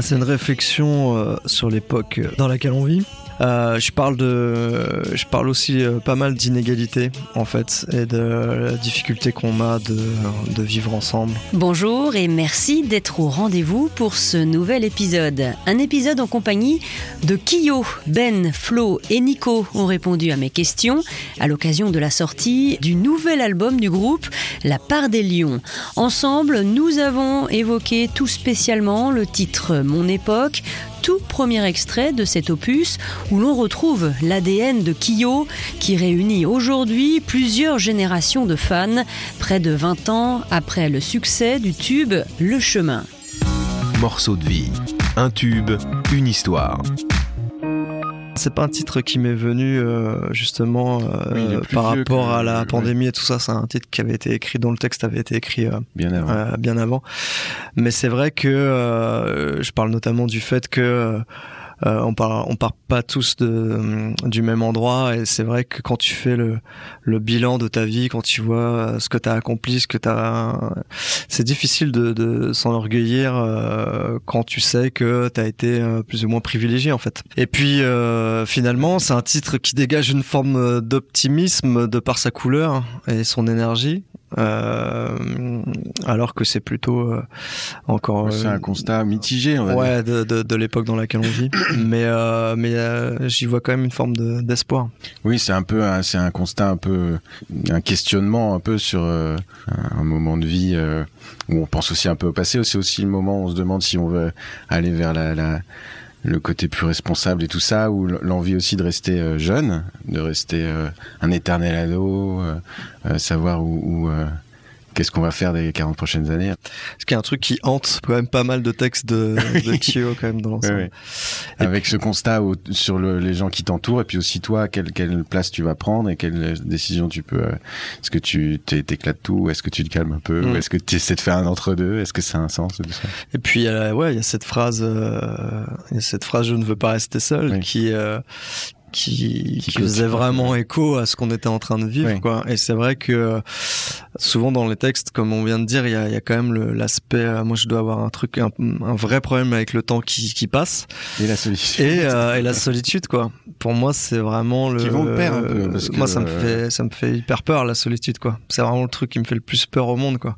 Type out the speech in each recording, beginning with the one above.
c'est une réflexion euh, sur l'époque dans laquelle on vit. Euh, je parle aussi euh, pas mal d'inégalités en fait et de la difficulté qu'on a de, de vivre ensemble. Bonjour et merci d'être au rendez-vous pour ce nouvel épisode. Un épisode en compagnie de Kyo, Ben, Flo et Nico ont répondu à mes questions à l'occasion de la sortie du nouvel album du groupe La part des lions. Ensemble, nous avons évoqué tout spécialement le titre Mon époque, tout premier extrait de cet opus où l'on retrouve l'ADN de Kyo qui réunit aujourd'hui plusieurs générations de fans, près de 20 ans après le succès du tube Le Chemin. Morceau de vie, un tube, une histoire. C'est pas un titre qui m'est venu euh, justement euh, Oui, par rapport que- à la ouais. pandémie et tout ça. C'est un titre qui avait été écrit, dont le texte avait été écrit euh, Bien avant. euh, bien avant. Mais c'est vrai que euh, je parle notamment du fait que euh, euh, on part, on part pas tous de, du même endroit et c'est vrai que quand tu fais le, le bilan de ta vie, quand tu vois euh, ce que tu as accompli, ce que tu c'est difficile de, de s'enorgueillir euh, quand tu sais que tu as été euh, plus ou moins privilégié en fait. Et puis euh, finalement, c'est un titre qui dégage une forme d'optimisme de par sa couleur et son énergie. Euh, alors que c'est plutôt euh, encore c'est un constat mitigé, on va dire. ouais de, de, de l'époque dans laquelle on vit mais euh, mais j'y vois quand même une forme de- d'espoir Oui, c'est un peu, un- c'est un constat un peu, un questionnement un peu sur un moment de vie où on pense aussi un peu au passé. C'est aussi le moment où on se demande si on veut aller vers la, la- le côté plus responsable et tout ça, ou l'envie aussi de rester euh, jeune, de rester euh, un éternel ado, euh, savoir où, où, qu'est-ce qu'on va faire des 40 prochaines années? ce qui est un truc qui hante quand même pas mal de textes de, de Kyo quand même dans l'ensemble. Avec ce constat au- sur le- les gens qui t'entourent et puis aussi toi, quelle, quelle place tu vas prendre et quelle décision tu peux. euh, est-ce que tu t'é- t'éclates tout ou est-ce que tu te calmes un peu Mm. ou est-ce que tu essaies de faire un entre-deux? Est-ce que ça a un sens tout ça? Et puis euh, ouais, il y a cette phrase, euh, il y a cette phrase "je ne veux pas rester seul" Oui. qui qui, Qui qui faisait vraiment écho à ce qu'on était en train de vivre Oui. quoi. Et c'est vrai que souvent dans les textes, comme on vient de dire, il y a, il y a quand même le- l'aspect. euh, moi, je dois avoir un truc, un, un vrai problème avec le temps qui, qui passe Et la solitude. et, euh, et la solitude quoi. Pour moi, c'est vraiment le. Qui vont de pair un peu, parce que, moi, ça me euh, fait ça me fait hyper peur la solitude quoi. C'est vraiment le truc qui me fait le plus peur au monde quoi.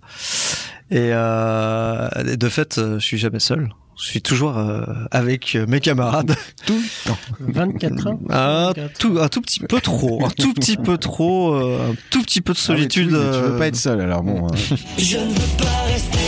Et, euh, de fait, je suis jamais seul. Je suis toujours euh, avec mes camarades. tout le temps. 24 ans Un 24. tout, un tout petit peu trop, un tout petit peu trop, euh, un tout petit peu de solitude. Ah oui, tu, veux euh, pas être seul alors bon. hein. Je ne veux pas rester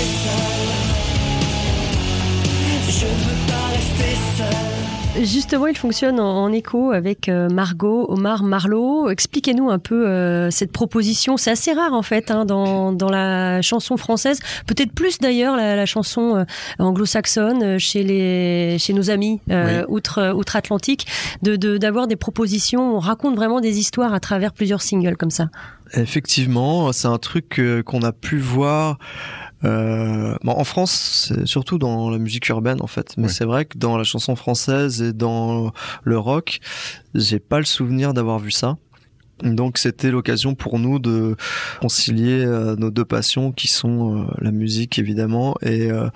Justement, il fonctionne en, en écho avec euh, Margot, Omar, Marlowe. Expliquez-nous un peu euh, cette proposition. C'est assez rare en fait hein, dans, dans la chanson française, peut-être plus d'ailleurs la, la chanson euh, anglo-saxonne chez les chez nos amis euh, outre outre-Atlantique, de de- d'avoir des propositions. On raconte vraiment des histoires à travers plusieurs singles comme ça. Effectivement, c'est un truc qu'on a pu voir. Euh, bon, en France, c'est surtout dans la musique urbaine en fait, mais Ouais. c'est vrai que dans la chanson française et dans le rock, j'ai pas le souvenir d'avoir vu ça. Donc c'était l'occasion pour nous de concilier euh, nos deux passions qui sont euh, la musique évidemment et, euh,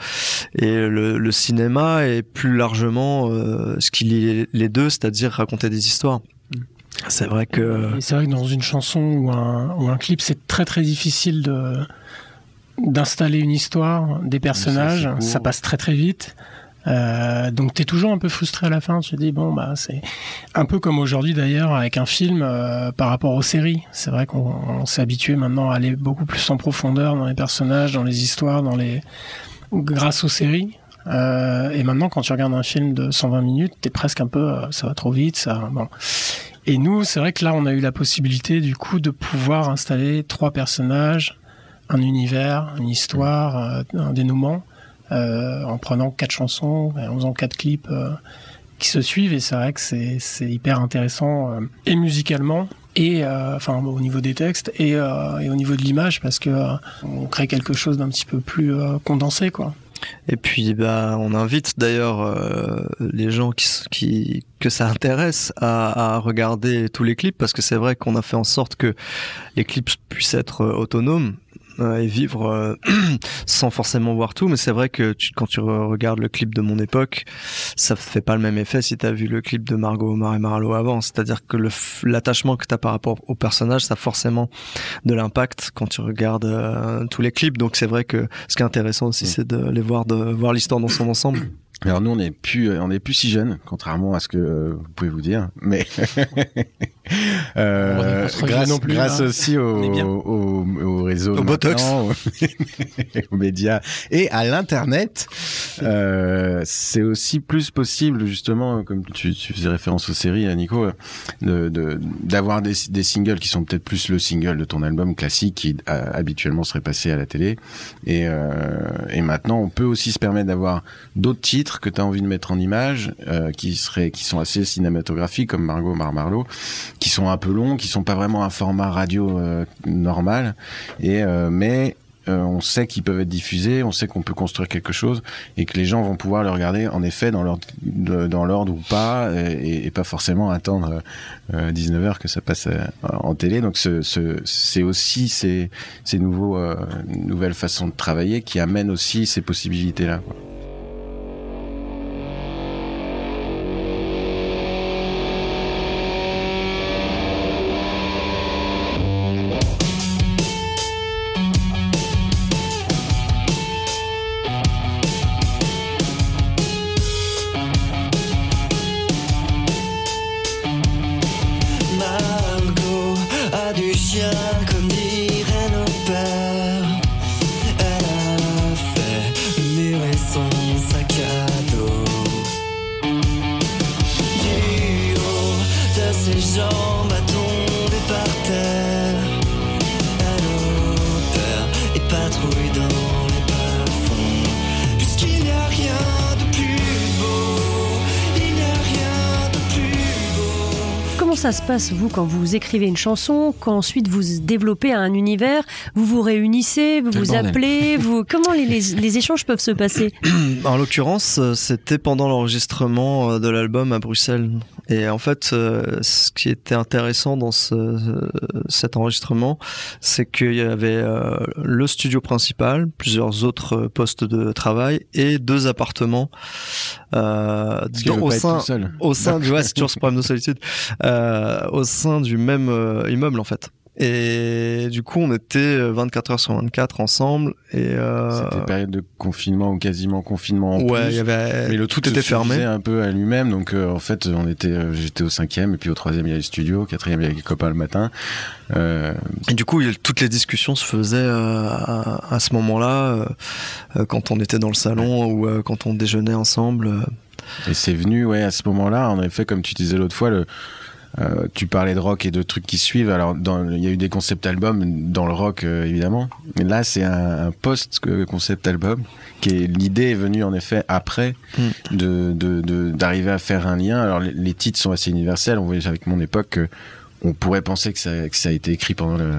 et le, le cinéma et plus largement euh, ce qui lie les deux, c'est-à-dire raconter des histoires. C'est vrai que c'est vrai que dans une chanson ou un, ou un clip, c'est très très difficile de d'installer une histoire, des personnages. Ça passe très très vite. Euh, donc t'es toujours un peu frustré à la fin. Tu te dis bon bah c'est un peu comme aujourd'hui d'ailleurs avec un film euh, par rapport aux séries. C'est vrai qu'on on s'est habitué maintenant à aller beaucoup plus en profondeur dans les personnages, dans les histoires, dans les grâce aux séries. Euh, et maintenant, quand tu regardes un film de 120 minutes, t'es presque un peu, euh, ça va trop vite, ça. Bon. Et nous, c'est vrai que là, on a eu la possibilité, du coup, de pouvoir installer trois personnages, un univers, une histoire, euh, un dénouement, euh, en prenant quatre chansons, en faisant quatre clips euh, qui se suivent. Et c'est vrai que c'est hyper intéressant, et musicalement, et enfin au niveau des textes, et, au niveau de l'image, parce que euh, on crée quelque chose d'un petit peu plus condensé, quoi. Et puis, bah, on invite d'ailleurs les gens qui, que ça intéresse à, regarder tous les clips parce que c'est vrai qu'on a fait en sorte que les clips puissent être autonomes. Euh, et vivre euh, sans forcément voir tout. Mais c'est vrai que tu, quand tu re- regardes le clip de mon époque, ça fait pas le même effet si t'as vu le clip de Margot Omar et Marlowe avant. C'est-à-dire que l'attachement que t'as par rapport au personnage, ça a forcément de l'impact quand tu regardes euh, tous les clips. Donc c'est vrai que ce qui est intéressant aussi, Mm. c'est de les voir, de voir l'histoire dans son ensemble. Alors nous on n'est plus on est plus si jeunes contrairement à ce que euh, vous pouvez vous dire mais euh, grâce, plus, grâce là. aussi au, au, au réseau Au Botox. aux, médias et à l'internet euh, c'est aussi plus possible justement comme tu, tu faisais référence aux séries euh, Nico euh, de de- d'avoir des, des singles qui sont peut-être plus le single de ton album classique qui euh, habituellement serait passé à la télé et, euh, et maintenant on peut aussi se permettre d'avoir d'autres titres que tu as envie de mettre en image euh, qui seraient qui sont assez cinématographiques comme Margot Mar Marlowe qui sont un peu longs qui sont pas vraiment un format radio euh, normal et euh, mais euh, on sait qu'ils peuvent être diffusés, on sait qu'on peut construire quelque chose et que les gens vont pouvoir le regarder en effet dans l'ordre dans l'ordre ou pas et, et pas forcément attendre euh, 19h que ça passe euh, en télé. Donc ce, ce, c'est aussi ces, ces nouveaux euh, nouvelles façons de travailler qui amènent aussi ces possibilités là. Comment ça se passe, vous, quand vous écrivez une chanson, quand ensuite vous développez un univers, vous vous réunissez, vous vous appelez, vous... comment les, les- les échanges peuvent se passer En l'occurrence, euh, c'était pendant l'enregistrement euh, de l'album à Bruxelles. Et en fait, euh, ce qui était intéressant dans ce, cet enregistrement, c'est qu'il y avait le studio principal, plusieurs autres postes de travail et deux appartements euh, dans- au pas être sein tout seul. au sein du ouais, c'est toujours ce problème de solitude euh, au sein du même euh, immeuble en fait et du coup on était euh, 24 heures sur 24 ensemble et euh, C'était période de confinement ou quasiment confinement en ouais il y avait Mais le tout tout était se fermé un peu à lui-même. Donc euh, en fait, on était, euh, j'étais au cinquième et puis au troisième il y avait le studio, au quatrième il y avait les copains le matin. Euh, Et du coup, il toutes les discussions se faisaient euh, à, à ce moment-là, euh, euh, quand on était dans le salon ou euh, quand on déjeunait ensemble. euh. Et c'est venu, ouais, à ce moment-là, en effet, comme tu disais l'autre fois, le, euh, tu parlais de rock et de trucs qui suivent. Alors, il y a eu des concept albums dans le rock, euh, évidemment. Mais là, c'est un, un post-concept album qui est l'idée est venue en effet après Mm. de d'arriver à faire un lien. Alors, les, les titres sont assez universels. On voyait avec mon époque que on pourrait penser que ça, que ça a été écrit pendant le,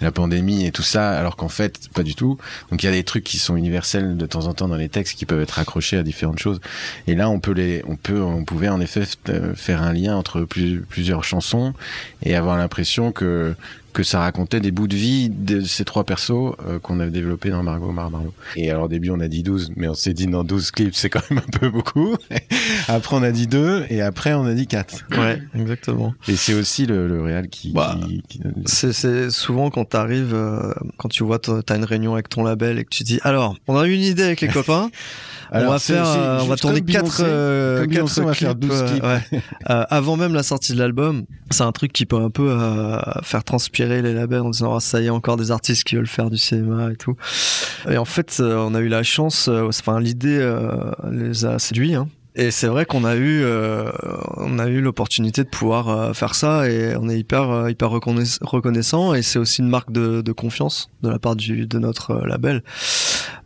la pandémie et tout ça, alors qu'en fait, pas du tout. Donc il y a des trucs qui sont universels de temps en temps dans les textes qui peuvent être accrochés à différentes choses. Et là, on peut les, on peut, on pouvait en effet euh, faire un lien entre plus- plusieurs chansons et avoir l'impression que que ça racontait des bouts de vie de ces trois persos euh, qu'on a développés dans Margot Mar Marlowe. Et alors au début on a dit 12, mais on s'est dit dans 12 clips c'est quand même un peu beaucoup. après on a dit 2 et après on a dit 4. Ouais, exactement. Et c'est aussi le, le réal qui, Bah, qui- qui- C'est, souvent quand t'arrives, euh, quand tu vois, t'as une réunion avec ton label et que tu dis, alors, on a une idée avec les copains. on Alors, va faire, euh, on va tourner comme quatre, Beyoncé, euh, comme Beyoncé, quatre on va faire clips, 12 euh, clips. ouais. Euh, avant même la sortie de l'album. C'est un truc qui peut un peu euh, faire transpirer les labels en disant, ah, ça y est, encore des artistes qui veulent faire du cinéma et tout. Et en fait, euh, on a eu la chance, euh, enfin, l'idée euh, les a séduits, hein. Et c'est vrai qu'on a eu, euh, on a eu l'opportunité de pouvoir euh, faire ça et on est hyper, hyper reconnais- reconnaissant et c'est aussi une marque de, de confiance de la part du, de notre euh, label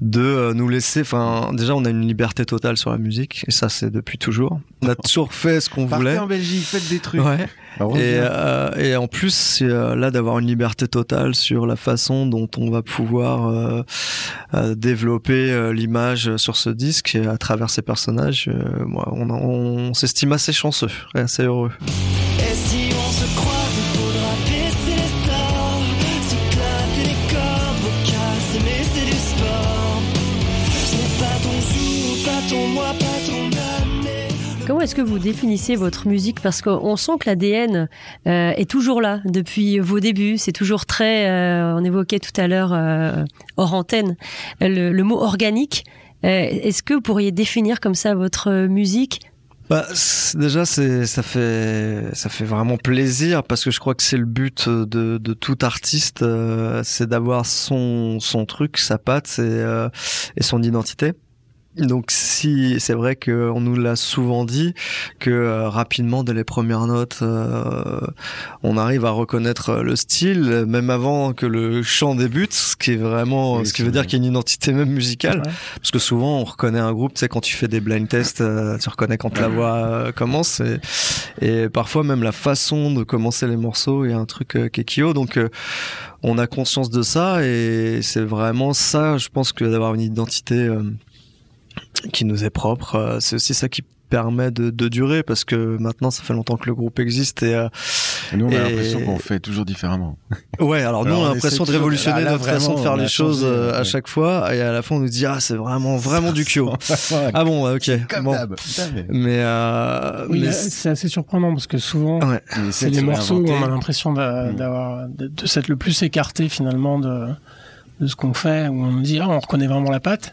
de nous laisser. Enfin, déjà, on a une liberté totale sur la musique et ça, c'est depuis toujours. On a toujours fait ce qu'on voulait. En Belgique, faites des trucs. Ouais. Alors, on Et, euh, et en plus, c'est euh, là d'avoir une liberté totale sur la façon dont on va pouvoir euh, euh, développer euh, l'image sur ce disque à travers ces personnages. moi, on, on s'estime assez chanceux et assez heureux. Comment est-ce que vous définissez votre musique? Parce qu'on sent que l'ADN euh, est toujours là depuis vos débuts. C'est toujours très, euh, on évoquait tout à l'heure euh, hors antenne, le, le mot organique. Euh, est-ce que vous pourriez définir comme ça votre musique? Bah, déjà, ça fait ça fait vraiment plaisir parce que je crois que c'est le but de, de tout artiste, euh, c'est d'avoir son son truc, sa patte, c'est, euh, et son identité. Donc si c'est vrai qu'on nous l'a souvent dit que euh, rapidement dès les premières notes euh, on arrive à reconnaître euh, le style même avant que le chant débute ce qui est vraiment Oui, ce qui veut dire qu'il y a une identité même musicale. Ouais. parce que souvent on reconnaît un groupe tu sais quand tu fais des blind tests euh, tu reconnais quand la voix euh, commence. Et, et parfois même la façon de commencer les morceaux il y a un truc euh, qui est Kyo. Donc euh, on a conscience de ça et c'est vraiment ça je pense que d'avoir une identité euh, qui nous est propre euh, c'est aussi ça qui permet de, de durer parce que maintenant ça fait longtemps que le groupe existe et euh, Et nous, on a Et- l'impression qu'on fait toujours différemment. ouais alors nous on a on l'impression de révolutionner là, là, notre façon de faire les choses changé, euh, à chaque fois et à la fin on nous dit ah c'est vraiment vraiment du Kyo. ah bon ok Comme bon. mais- euh, Oui, mais c'est- assez surprenant parce que souvent, ouais. C'est les morceaux où on a l'impression Mm. d'avoir de, de s'être le plus écarté finalement de, de ce qu'on fait, où on nous dit ah, on reconnaît vraiment la patte.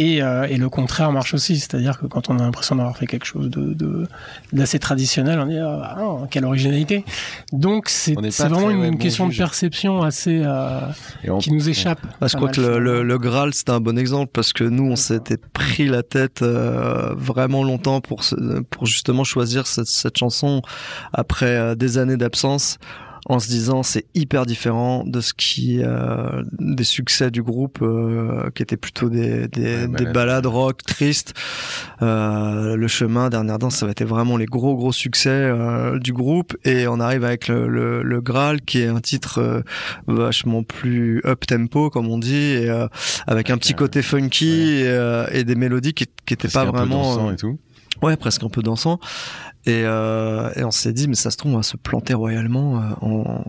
Et, euh, et le contraire marche aussi, c'est-à-dire que quand on a l'impression d'avoir fait quelque chose de de- d'assez traditionnel, on dit ah, ah, quelle originalité. Donc c'est vraiment une question de perception assez euh, on- qui nous échappe. Ah, je crois mal, que le, le, le Graal c'était un bon exemple parce que nous on s'était pris la tête euh, vraiment longtemps pour pour justement choisir cette, cette chanson après euh, des années d'absence en se disant c'est hyper différent de ce qui euh, des succès du groupe euh, qui étaient plutôt des des, Ouais, des balades. ballades rock tristes euh, le chemin dernière danse ça va être vraiment les gros gros succès euh, du groupe et on arrive avec le, le, le Graal qui est un titre euh, vachement plus up tempo comme on dit et, euh, avec un petit côté funky et, euh, et des mélodies qui qui étaient presque pas un peu vraiment dansant et tout. ouais presque un peu dansant et, euh, et on s'est dit mais ça se trouve on va se planter royalement euh, en...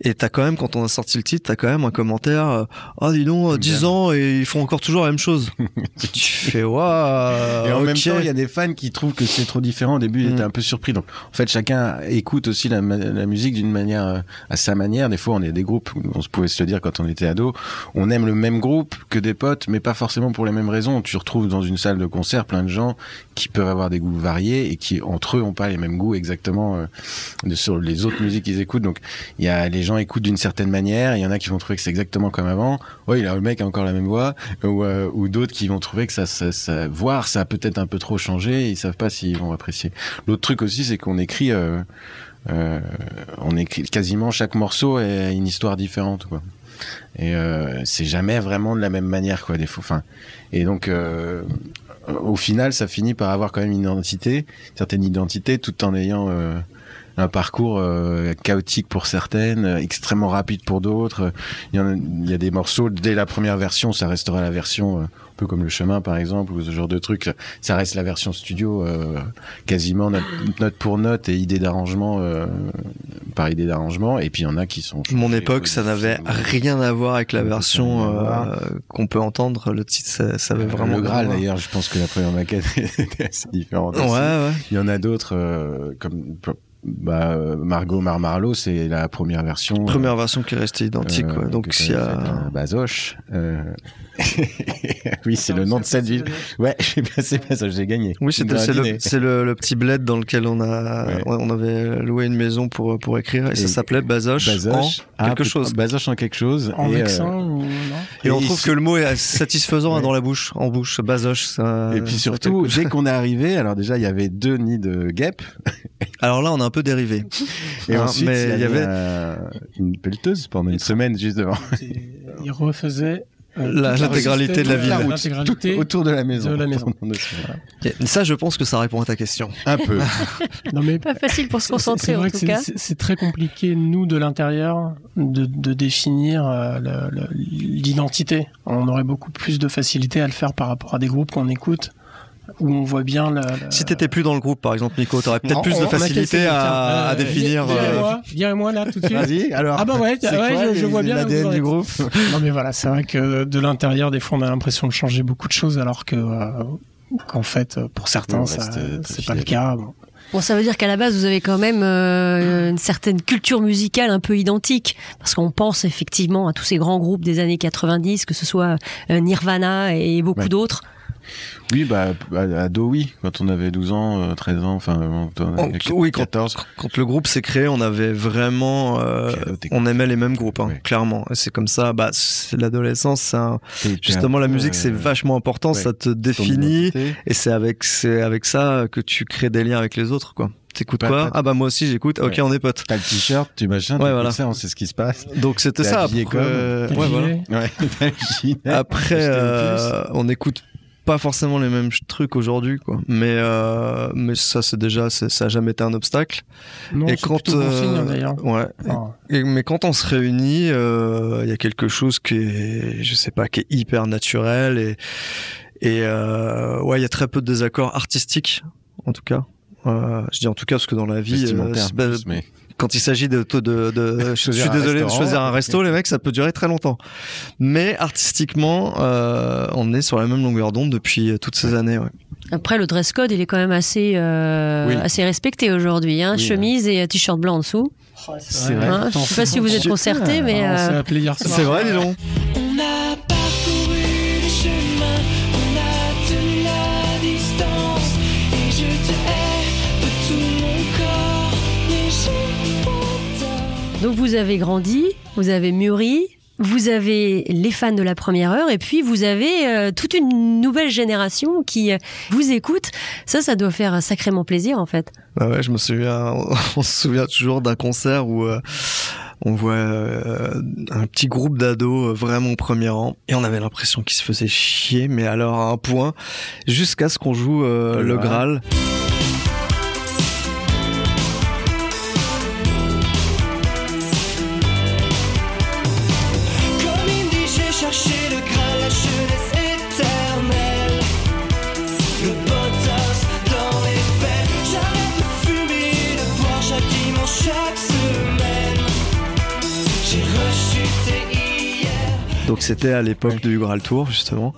et t'as quand même quand on a sorti le titre t'as quand même un commentaire euh, ah dis donc euh, 10 Bien. ans et ils font encore toujours la même chose tu fais waouh Et en même temps, il y a des fans qui trouvent que c'est trop différent. Au début, ils Mm. étaient un peu surpris. Donc, en fait, chacun écoute aussi la musique d'une manière, euh, à sa manière. Des fois, on est des groupes, on se pouvait se le dire quand on était ado. On aime le même groupe que des potes, mais pas forcément pour les mêmes raisons. Tu retrouves dans une salle de concert plein de gens qui peuvent avoir des goûts variés et qui, entre eux, ont pas les mêmes goûts exactement euh, sur les autres musiques qu'ils écoutent. Donc, il y a, les gens écoutent d'une certaine manière. Il y en a qui vont trouver que c'est exactement comme avant. Ouais, a, le mec a encore la même voix. Ou, euh, ou d'autres qui vont trouver que ça, ça, ça, voir, ça a peut-être un peu trop changé. Ils savent pas s'ils vont apprécier. L'autre truc aussi, c'est qu'on écrit, euh, euh, on écrit quasiment chaque morceau a une histoire différente, quoi. Et euh, c'est jamais vraiment de la même manière, quoi. Des fois, et donc. Euh, au final, ça finit par avoir quand même une identité, certaine identité, tout en ayant euh, un parcours euh, chaotique pour certaines, euh, extrêmement rapide pour d'autres. Il y, a, il y a des morceaux, dès la première version, ça restera la version, euh, un peu comme Le Chemin par exemple, ou ce genre de truc, ça reste la version studio, euh, quasiment note, note pour note et idée d'arrangement euh, par idée d'arrangement. Et puis il y en a qui sont... Mon époque, ça n'avait rien à voir avec la version euh, qu'on peut entendre. Le titre, ça, ça avait vraiment. le Graal d'ailleurs, je pense que la première maquette était assez différente. Ouais, ouais. Il y en a d'autres euh, comme bah, euh, Margot Marmarlo, c'est la première version. Première version qui est restée identique. euh, quoi. Donc s'il y a. Bazoche. Euh... oui, c'est le nom de cette ville. Ouais, j'ai passé Bazoche, j'ai gagné. Oui, c'est le, c'est le, le petit bled dans lequel on a Ouais. on avait loué une maison pour pour écrire et, ça s'appelait Bazoche, Bazoche, en ah, quelque chose. Bazoche en quelque chose. En et, euh, vexin ou non Et, on trouve que le mot est satisfaisant hein, Ouais. dans la bouche, en bouche, Bazoche. Ça, et puis surtout, dès qu'on est arrivé, alors déjà il y avait deux nids de guêpes, Alors là, on a un peu dérivé. et ensuite mais il y avait euh, une pelleteuse pendant une semaine juste devant, Il refaisait euh, l'intégralité de la ville. L'intégralité. autour de la maison. de la maison. Et ça, je pense que ça répond à ta question. Un peu. Non mais Pas facile pour se C'est- concentrer c'est en tout cas. c'est- très compliqué, nous, de l'intérieur, de, de définir euh, l'identité. On aurait beaucoup plus de facilité à le faire par rapport à des groupes qu'on écoute, où on voit bien le... le- Si t'étais plus dans le groupe, par exemple, Nico, t'aurais peut-être plus on- de facilité à, Euh, définir. viens- euh, Viens-moi, viens-moi là tout de suite. Vas-y, alors. Ah bah ouais, ouais, quoi je, vois bien. l'ADN du groupe. Non mais voilà, c'est vrai que de l'intérieur, des fois, on a l'impression de changer beaucoup de choses, alors que euh, qu'en fait, pour certains, euh, très c'est pas le cas. Bon. Bon, ça veut dire qu'à la base, vous avez quand même euh, une certaine culture musicale un peu identique, parce qu'on pense effectivement à tous ces grands groupes des années 90, que ce soit euh, Nirvana et beaucoup Ouais. d'autres. Oui, bah, à- ado, oui. Quand on avait 12 ans, euh, 13 ans, enfin, quand on avait oui, quand- 14. Quand le groupe s'est créé, on avait vraiment, euh, on aimait les mêmes groupes, hein, clairement. C'est comme ça, bah, l'adolescence, un- justement la musique, c'est euh, vachement important, ouais, ça te définit, et c'est avec, c'est avec ça que tu crées des liens avec les autres, quoi. T'écoutes quoi Ah bah moi aussi j'écoute. Ok, Ouais. on est potes. T'as le t-shirt, tu machin, Ouais, voilà. ça, on sait ce qui se passe. Donc c'était ça. Après, euh, ouais, voilà. Ouais, euh, on n'écoute pas forcément les mêmes trucs aujourd'hui, quoi. Mais euh, mais ça, c'est déjà, ça a jamais été un obstacle. Non, et c'est quand, plutôt bon signe, euh, d'ailleurs. ouais. Enfin, Et- mais quand on se réunit, euh, il y a quelque chose qui est, je sais pas, qui est hyper naturel et et euh, ouais, il y a très peu de désaccords artistiques, en tout cas. Euh, je dis en tout cas parce que dans la vie, euh, c'est- bah, plus, mais quand il s'agit de, de, de, de- je suis Choisir un désolé de choisir un resto, les mecs, ça peut durer très longtemps. Mais artistiquement, euh, on est sur la même longueur d'onde depuis toutes ces années. Ouais. Après, le dress code, il est quand même assez, euh, Oui. assez respecté aujourd'hui. Hein. Oui, Chemise et t-shirt blanc en dessous. C'est vrai. Hein, je sais pas si vous êtes concertés, mais s'est euh. C'est vrai, dis donc. On a donc vous avez grandi, vous avez mûri. Vous avez les fans de la première heure et puis vous avez euh, toute une nouvelle génération qui euh, vous écoute. Ça, ça doit faire sacrément plaisir en fait. Bah ouais, je me souviens, on se souvient toujours d'un concert où euh, on voit un petit groupe d'ados vraiment au premier rang et on avait l'impression qu'ils se faisaient chier, mais alors à un point, jusqu'à ce qu'on joue euh, Le le Graal. Donc c'était à l'époque du Graal Tour justement.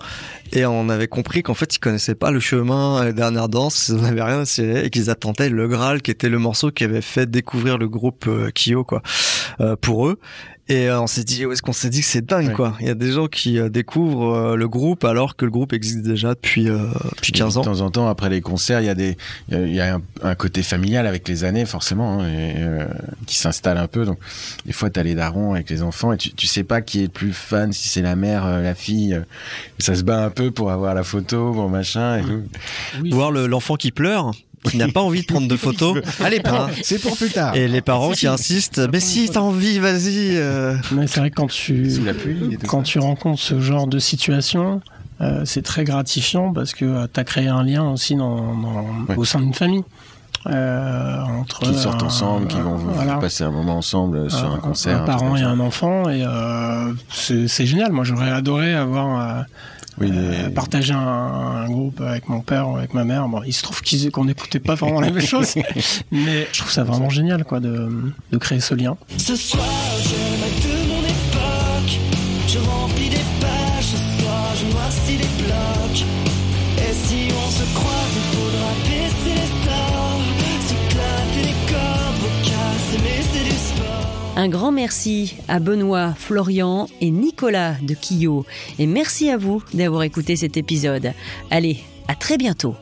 Et on avait compris qu'en fait ils connaissaient pas le chemin dernière danse, ils n'avaient rien à cirer et qu'ils attendaient le Graal qui était le morceau qui avait fait découvrir le groupe euh, Kyo quoi euh, pour eux. Et euh, on s'est dit, où est-ce qu'on s'est dit que c'est dingue Ouais. quoi. Il y a des gens qui euh, découvrent euh, le groupe alors que le groupe existe déjà depuis euh, depuis 15 ans. De temps en temps, après les concerts, il y a des, il y a, il y a un, un côté familial avec les années, forcément, hein, et, euh, qui s'installe un peu. Donc, des fois, t'as les darons avec les enfants et tu, tu sais pas qui est le plus fan, si c'est la mère, euh, la fille. euh, ça se bat un peu pour avoir la photo, bon machin. Et tout. Oui, Voir le- l'enfant qui pleure, qui n'a pas envie de prendre de photos. Allez, prends, Hein. c'est pour plus tard. Et les parents qui insistent, mais si t'as envie, vas-y. euh. Mais c'est vrai que quand tu, pluie quand tu rencontres ce genre de situation, euh, c'est très gratifiant parce que tu as créé un lien aussi dans, dans- Ouais. au sein d'une famille. Euh, entre qui sortent un- ensemble, qui vont voilà. passer un moment ensemble euh, sur un, concert. un truc parent et un enfant et euh, c'est c'est génial moi j'aurais adoré avoir euh, Oui, euh, les- partagé un, un groupe avec mon père ou avec ma mère. Bon il se trouve qu'on n'écoutait pas vraiment la même chose. Mais je trouve ça vraiment génial quoi de, de créer ce lien. Ce soir, je Un grand merci à Benoît, Florian et Nicolas de Quillot. Et merci à vous d'avoir écouté cet épisode. Allez, à très bientôt.